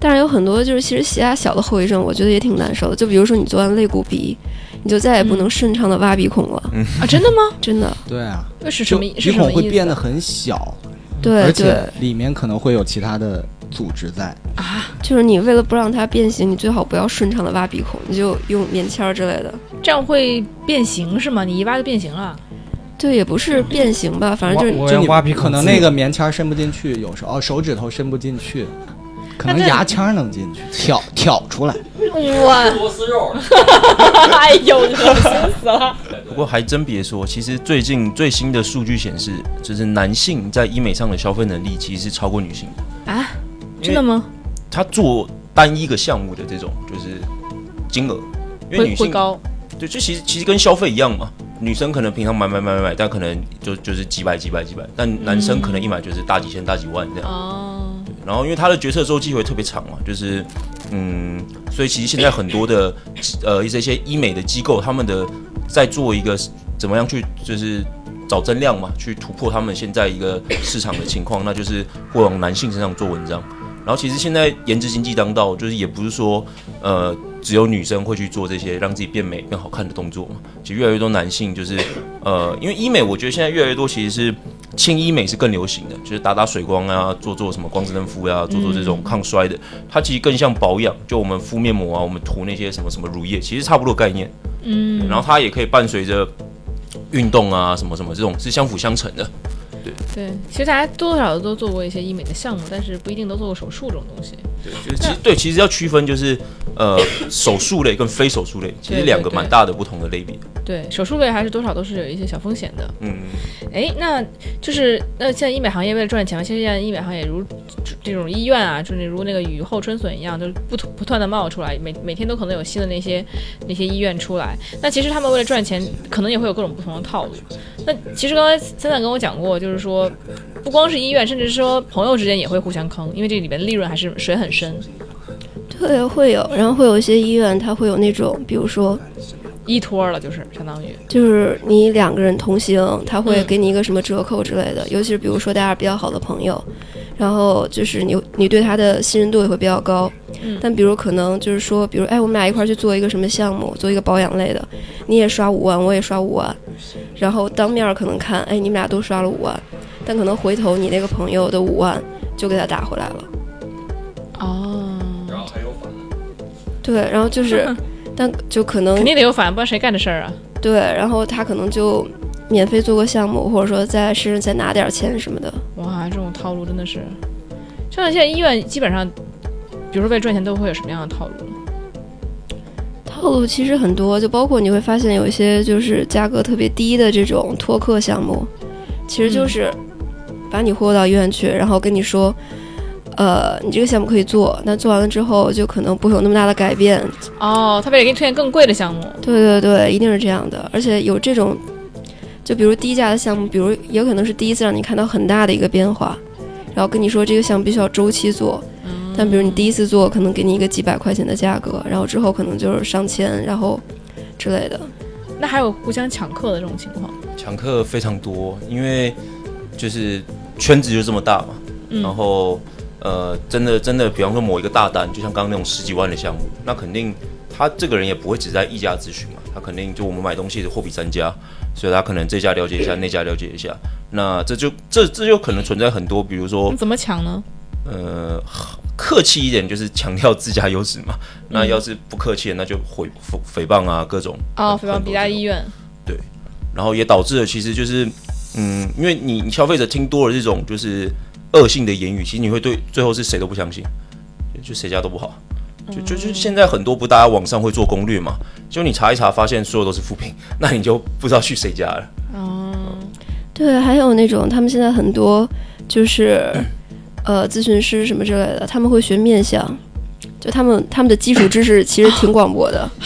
但是有很多就是其实血压小的后遗症，我觉得也挺难受的。就比如说你做完肋骨鼻，你就再也不能顺畅的挖鼻孔了，啊，真的吗？真的。对啊，那是什就么？是鼻孔会变得很小，对对而且，里面可能会有其他的组织在啊。就是你为了不让它变形，你最好不要顺畅的挖鼻孔，你就用棉签儿之类的。这样会变形是吗？你一挖就变形了？对，也不是变形吧，反正就是我就你挖鼻孔可能那个棉签儿伸不进去，有时候哦手指头伸不进去，可能牙签能进去，挑挑出来。哇，螺丝肉，哎呦，恶心死了！不过还真别说，其实最近最新的数据显示，就是男性在医美上的消费能力其实是超过女性的。啊，真的吗？他做单一个项目的这种就是金额，因为女性高？对，就其实其实跟消费一样嘛。女生可能平常买买买买买，但可能就就是几百几百几百，但男生可能一买就是大几千大几万这样。哦，然后因为他的决策周期会特别长嘛，就是嗯，所以其实现在很多的呃一些医美的机构，他们的在做一个怎么样去就是找增量嘛，去突破他们现在一个市场的情况，那就是会往男性身上做文章。然后其实现在颜值经济当道，就是也不是说呃只有女生会去做这些让自己变美变好看的动作嘛，其实越来越多男性就是呃因为医美，我觉得现在越来越多其实是轻医美是更流行的，就是打打水光啊，做做什么光子嫩肤呀、做做这种抗衰的，它其实更像保养，就我们敷面膜啊，我们涂那些什么什么乳液，其实差不多概念。嗯，然后它也可以伴随着运动啊什么什么这种是相辅相成的。对，其实大家多多少少都做过一些医美的项目，但是不一定都做过手术这种东西。对，就是其实对，其实要区分就是呃手术类跟非手术类，其实两个蛮大的不同的类别。对，手术类还是多少都是有一些小风险的。嗯，哎，那就是那现在医美行业为了赚钱嘛，其实现在医美行业如这种医院啊，就是如那个雨后春笋一样，就是不不不断的冒出来，每每天都可能有新的那些那些医院出来。那其实他们为了赚钱，可能也会有各种不同的套路。那其实刚才三三跟我讲过，就是说不光是医院，甚至说朋友之间也会互相坑，因为这里面的利润还是水很深。对，会有，然后会有一些医院，它会有那种，比如说，一托了，就是相当于，就是你两个人同行，他会嗯给你一个什么折扣之类的。尤其是比如说大家比较好的朋友，然后就是你你对他的信任度也会比较高。嗯但比如可能就是说，比如哎，我们俩一块去做一个什么项目，做一个保养类的，你也刷五万，我也刷五万，然后当面儿可能看，哎，你们俩都刷了五万，但可能回头你那个朋友的五万就给他打回来了。哦，然后还有返对，然后就是，但就可能肯定得有反，不然谁干这事儿啊？对，然后他可能就免费做个项目，或者说在身上再拿点钱什么的。哇，这种套路真的是，像现在医院基本上，比如说为赚钱都会有什么样的套路？套路其实很多，就包括你会发现有一些就是价格特别低的这种托客项目，其实就是把你忽悠到医院去，然后跟你说，呃，你这个项目可以做，那做完了之后就可能不会有那么大的改变。哦，他为了给你推荐更贵的项目，对对对，一定是这样的，而且有这种，就比如低价的项目，比如也可能是第一次让你看到很大的一个变化，然后跟你说这个项目必须要周期做，但比如你第一次做，可能给你一个几百块钱的价格，然后之后可能就是上千，然后之类的。那还有互相抢客的这种情况。抢客非常多，因为就是圈子就这么大嘛。嗯然后呃，真的真的，比方说某一个大单，就像刚刚那种十几万的项目，那肯定他这个人也不会只在一家咨询嘛，他肯定就我们买东西的货比三家，所以他可能这家了解一下，那家了解一下，那这就这这就可能存在很多，比如说那怎么抢呢？呃，客气一点就是强调自家优势嘛。那嗯要是不客气，那就诽诽诽谤啊，各种哦，诽谤别家医，院。很多这种然后也导致了其实就是，嗯，因为你你消费者听多了这种就是恶性的言语，其实你会对最后是谁都不相信，就就谁家都不好。就就就现在很多不大家网上会做攻略嘛，就你查一查发现所有都是负评，那你就不知道去谁家了。哦，对，还有那种他们现在很多就是呃咨询师什么之类的，他们会学面相，就他们他们的基础知识其实挺广博的。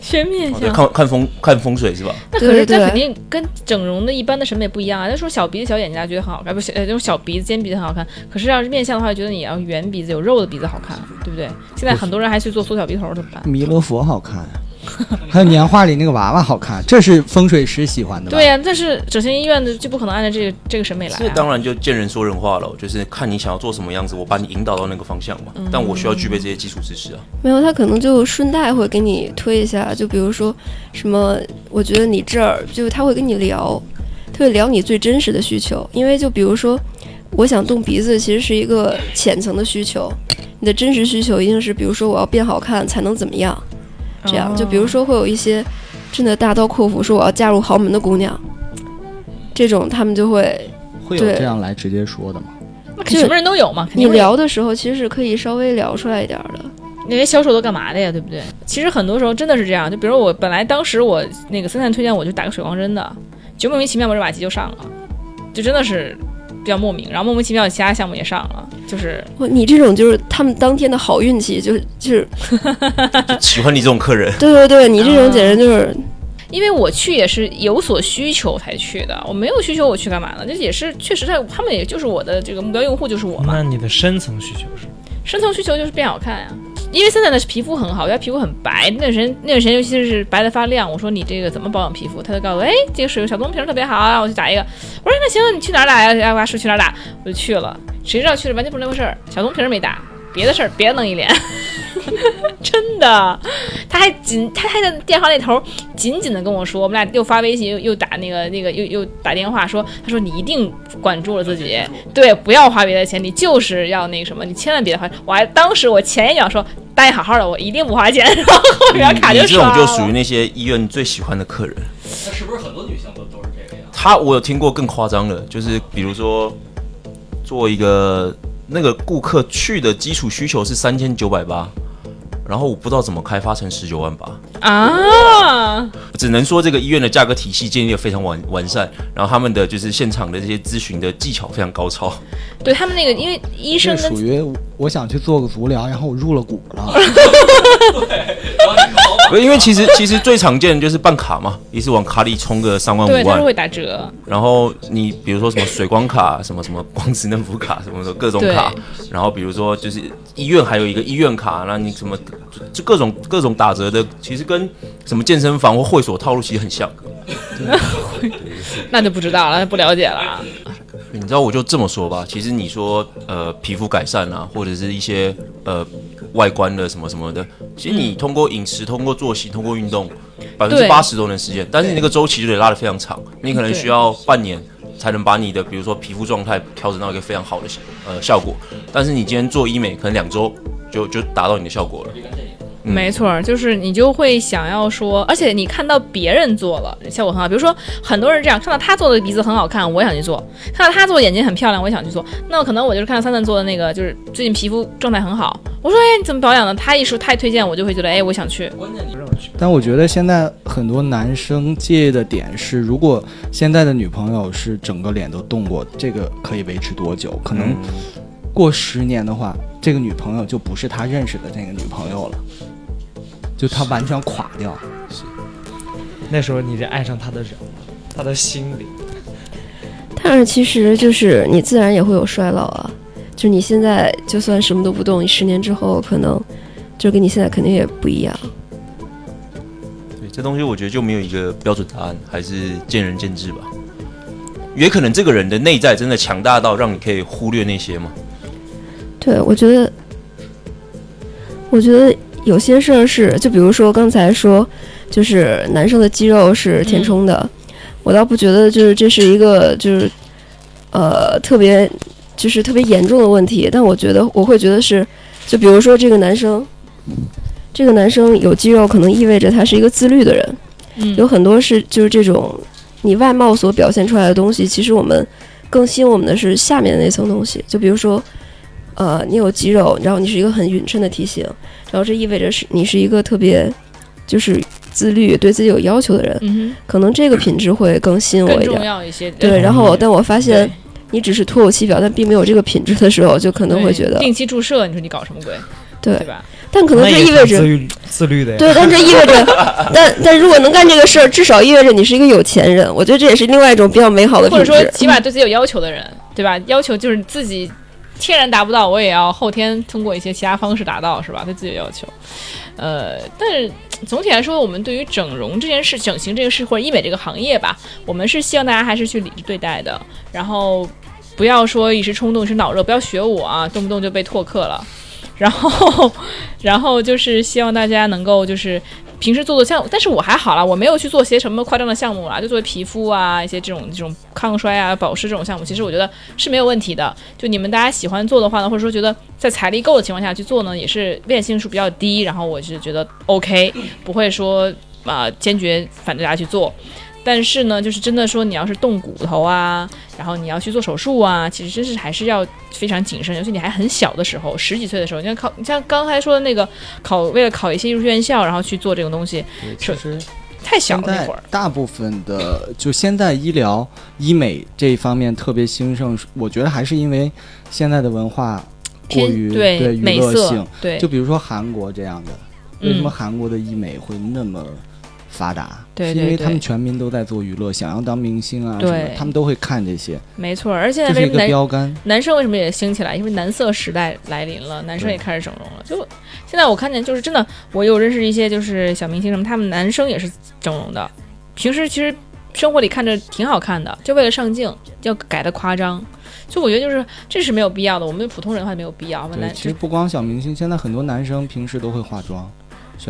学面相。看看风看风水是吧？那可是对对那肯定跟整容的一般的审美不一样啊。那说小鼻子小眼睛大家觉得很好看，不是呃，就是小鼻子尖鼻子很好看。可是要是面相的话，觉得你要圆鼻子有肉的鼻子好看，对不对？现在很多人还去做缩小鼻头，怎么办？弥勒佛好看，还有年画里那个娃娃好看，这是风水师喜欢的吧？对呀、但是整形医院的就不可能按照这个这个审美来、啊。这当然就见人说人话了，就是看你想要做什么样子，我把你引导到那个方向嘛。但我需要具备这些基础知识啊。没有，他可能就顺带会给你推一下，就比如说什么，我觉得你这儿就他会跟你聊，他会聊你最真实的需求，因为就比如说，我想动鼻子，其实是一个浅层的需求，你的真实需求一定是，比如说我要变好看才能怎么样，这样，就比如说会有一些真的大刀阔斧说我要嫁入豪门的姑娘，这种他们就会会有这样来直接说的吗？那肯什么人都有嘛，肯你聊的时候其实是可以稍微聊出来一点儿的。那些销售都干嘛的呀，对不对？其实很多时候真的是这样，就比如我本来当时我那个森森推荐我就打个水光针的，就莫名其妙我这把机就上了，就真的是比较莫名，然后莫名其妙其他项目也上了，就是你这种就是他们当天的好运气，就是就是，就喜欢你这种客人，对对对，你这种简直就是因为我去也是有所需求才去的，我没有需求我去干嘛呢？这也是确实在他们也就是我的这个目标用户就是我嘛那，你的深层需求是？深层需求就是变好看呀，因为森森的皮肤很好，她皮肤很白，那段时间那段时间尤其是白的发亮。我说你这个怎么保养皮肤？他就告诉我，哎，这个水小棕瓶特别好，让我去打一个。我说那行，你去哪儿打呀？哎，我说去哪儿打，我就去了。谁知道去了完全不是那回事儿，小棕瓶没打，别的事儿别弄一脸。真的，他还紧，他还在电话那头紧紧的跟我说，我们俩又发微信，又又打那个那个又又打电话说，他说你一定管住了自己，对，不要花别的钱，你就是要那个什么，你千万别花。我还当时我前一秒说答应好好的，我一定不花钱，然后后面卡你这种就属于那些医院最喜欢的客人。那是不是很多女性都都是这个样？他我有听过更夸张的，就是比如说做一个那个顾客去的基础需求是三千九百八，然后我不知道怎么开发成十九万八，啊，只能说这个医院的价格体系建立的非常完完善，然后他们的就是现场的这些咨询的技巧非常高超。对他们那个，因为医生属于我想去做个足疗，然后我入了股了。不是因为其实其实最常见的就是办卡嘛，一次往卡里充个三万五万会，打折，然后你比如说什么水光卡、什么什么光子嫩肤卡什么的各种卡，然后比如说就是医院还有一个医院卡，那你什么就各种各种打折的，其实跟什么健身房或会所套路其实很像。那就不知道了，那不了解了。你知道我就这么说吧，其实你说呃皮肤改善啊，或者是一些呃外观的什么什么的，其实你通过饮食、通过作息、通过运动，百分之八十都能实现。但是你那个周期就得拉得非常长，你可能需要半年才能把你的比如说皮肤状态调整到一个非常好的呃效果。但是你今天做医美，可能两周就就达到你的效果了。嗯没错儿，就是你就会想要说，而且你看到别人做了效果很好，比如说很多人这样看到他做的鼻子很好看，我也想去做；看到他做的眼睛很漂亮，我也想去做。那可能我就是看到三三做的那个，就是最近皮肤状态很好，我说哎你怎么保养的？他一说他一推荐，我就会觉得哎我想去。关键你但我觉得现在很多男生介意的点是，如果现在的女朋友是整个脸都动过，这个可以维持多久？可能过十年的话，这个女朋友就不是他认识的那个女朋友了，就他完全垮掉。是那时候你就爱上他的人了，他的心理。但是其实就是你自然也会有衰老啊，就是你现在就算什么都不动，你十年之后可能就跟你现在肯定也不一样。对，这东西我觉得就没有一个标准答案，还是见仁见智吧。也可能这个人的内在真的强大到让你可以忽略那些嘛。对，我觉得，我觉得有些事儿是，就比如说刚才说，就是男生的肌肉是填充的，我倒不觉得就是这是一个就是呃特别就是特别严重的问题，但我觉得我会觉得是，就比如说这个男生，这个男生有肌肉，可能意味着他是一个自律的人，嗯有很多是就是这种你外貌所表现出来的东西，其实我们更吸引我们的是下面的那层东西。就比如说，呃，你有肌肉，然后你是一个很匀称的体型，然后这意味着是你是一个特别就是自律、对自己有要求的人，嗯可能这个品质会更吸引我一点。要一些。对，然后但我发现你只是脱口其表，但并没有这个品质的时候，就可能会觉得定期注射，你说你搞什么鬼？对对，吧？但可能这意味着自律自律的呀。对，但这意味着，但但如果能干这个事儿，至少意味着你是一个有钱人。我觉得这也是另外一种比较美好的或品质。者说起码对自己有要求的人，对吧？要求就是自己天然达不到，我也要后天通过一些其他方式达到，是吧？对自己的要求。呃，但是总体来说，我们对于整容这件事、整形这个事或者医美这个行业吧，我们是希望大家还是去理智对待的，然后不要说一时冲动、一时脑热，不要学我啊，动不动就被拓客了。然后，然后就是希望大家能够就是平时做做项目，但是我还好啦，我没有去做些什么夸张的项目啦，就做皮肤啊一些这种这种抗衰啊、保湿这种项目，其实我觉得是没有问题的。就你们大家喜欢做的话呢，或者说觉得在财力够的情况下去做呢，也是练性数比较低，然后我是觉得 OK，不会说啊、坚决反对大家去做。但是呢，就是真的说你要是动骨头啊，然后你要去做手术啊，其实真是还是要非常谨慎，尤其你还很小的时候，十几岁的时候，你像考，你像刚才说的那个考，为了考一些艺术院校，然后去做这种东西，对其实太小了那会儿。大部分的就现在医疗医美这一方面特别兴盛，我觉得还是因为现在的文化过于对娱美色乐性。，对，就比如说韩国这样的，为什么嗯韩国的医美会那么发达，对是因为他们全民都在做娱乐，想要当明星啊什么对，他们都会看这些，没错。而现在这是一个标杆。男生为什么也兴起来？因为男色时代来临了，男生也开始整容了。就现在我看见，就是真的，我有认识一些就是小明星什么，他们男生也是整容的。平时其实生活里看着挺好看的，就为了上镜要改的夸张。就我觉得就是这是没有必要的，我们普通人的话没有必要。对，男其实不光小明星，现在很多男生平时都会化妆，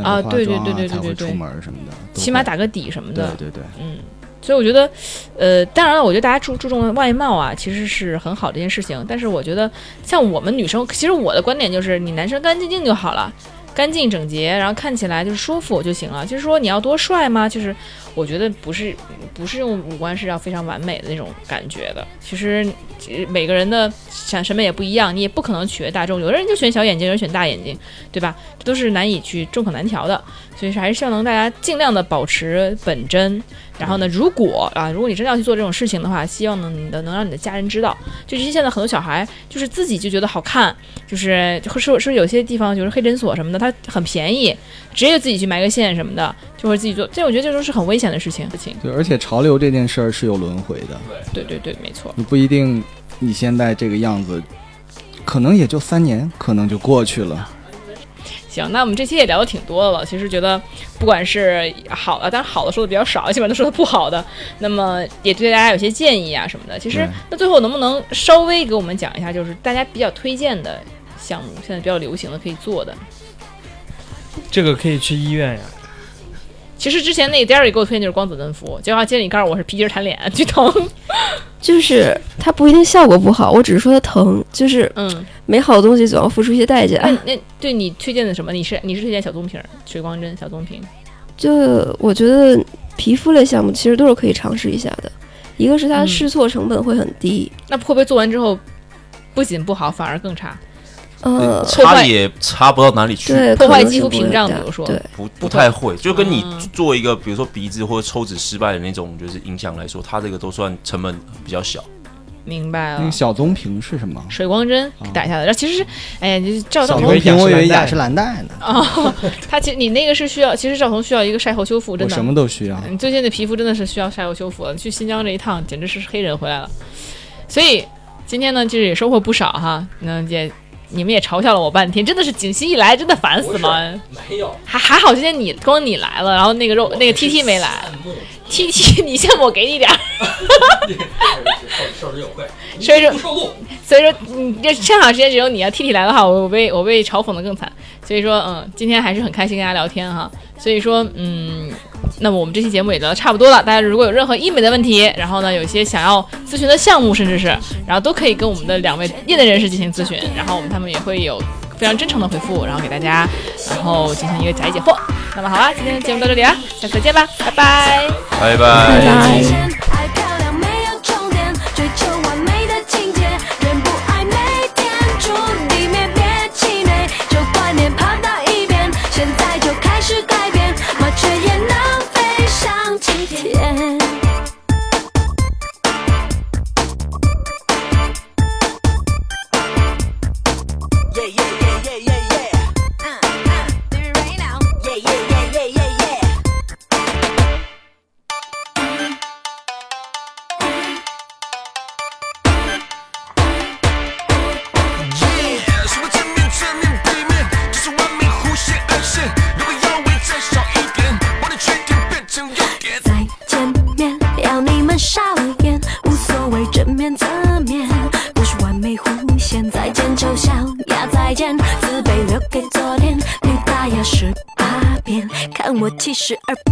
啊对对对对对对对出门什么的，起码打个底什么的。对对对，嗯，所以我觉得，呃，当然了，我觉得大家注注重外貌啊，其实是很好的一件事情。但是我觉得，像我们女生，其实我的观点就是，你男生干干净净就好了，干净整洁，然后看起来就是舒服就行了。就是说你要多帅吗？就是我觉得不是，不是用五官是要非常完美的那种感觉的。其实每个人的审审美也不一样，你也不可能取悦大众。有的人就选小眼睛，有人选大眼睛，对吧？这都是难以去众口难调的。所以还是希望能大家尽量的保持本真。然后呢，如果啊，如果你真的要去做这种事情的话，希望呢你的能让你的家人知道。就其实现在很多小孩就是自己就觉得好看，就是或是是有些地方就是黑诊所什么的，它很便宜，直接就自己去埋个线什么的，就会自己做。这我觉得这都是很危险的事情。事情，对，而且潮流这件事儿是有轮回的，对对对，没错。你不一定你现在这个样子，可能也就三年，可能就过去了。行，那我们这期也聊的挺多的了。其实觉得不管是好的，当然好的说的比较少，基本都说的不好的。那么也对大家有些建议啊什么的。其实那最后能不能稍微给我们讲一下，就是大家比较推荐的项目，现在比较流行的可以做的？这个可以去医院呀。其实之前那个 Darry 给我推荐就是光子嫩肤，结果他接你告诉我是皮筋儿弹脸，巨疼。就是它不一定效果不好，我只是说它疼，就是嗯，美好的东西总要付出一些代价。那那对你推荐的什么？你是你是推荐小棕瓶儿、水光针、小棕瓶？就我觉得皮肤类项目其实都是可以尝试一下的，一个是它嗯试错成本会很低，那会不会做完之后不仅不好，反而更差？呃，差也差不到哪里去，对，破坏肌肤屏障比如说对，不不太会。就跟你嗯做一个，比如说鼻子或者抽脂失败的那种，就是影响来说，它这个都算成本比较小。明白了那个。小棕瓶是什么？水光针打下来，然后其实是，哎呀，你赵赵小彤棕瓶我以为雅诗兰黛呢，哦，他其实你那个是需要，其实赵彤需要一个晒后修复，真的什。么都需要。你最近的皮肤真的是需要晒后修复了，去新疆这一趟简直是黑人回来了。所以今天呢，其实也收获不少哈。那也你们也嘲笑了我半天，真的是景熙一来真的烦死了。没有，还还好今天你光你来了，然后那个肉那个 T T 没来，T T 你先我给你点儿，受之有愧，所以说。所以说，你这现场时间只有你要 T T 来的话，我我被我被嘲讽的更惨。所以说，嗯，今天还是很开心跟大家聊天哈。所以说，嗯，那么我们这期节目也聊得差不多了。大家如果有任何医美的问题，然后呢，有一些想要咨询的项目，甚至是，然后都可以跟我们的两位业内人士进行咨询，然后我们他们也会有非常真诚的回复，然后给大家，然后进行一个答疑解惑。那么好啦，今天的节目到这里啊，下次再见吧，拜拜。拜拜。拜拜。七十二。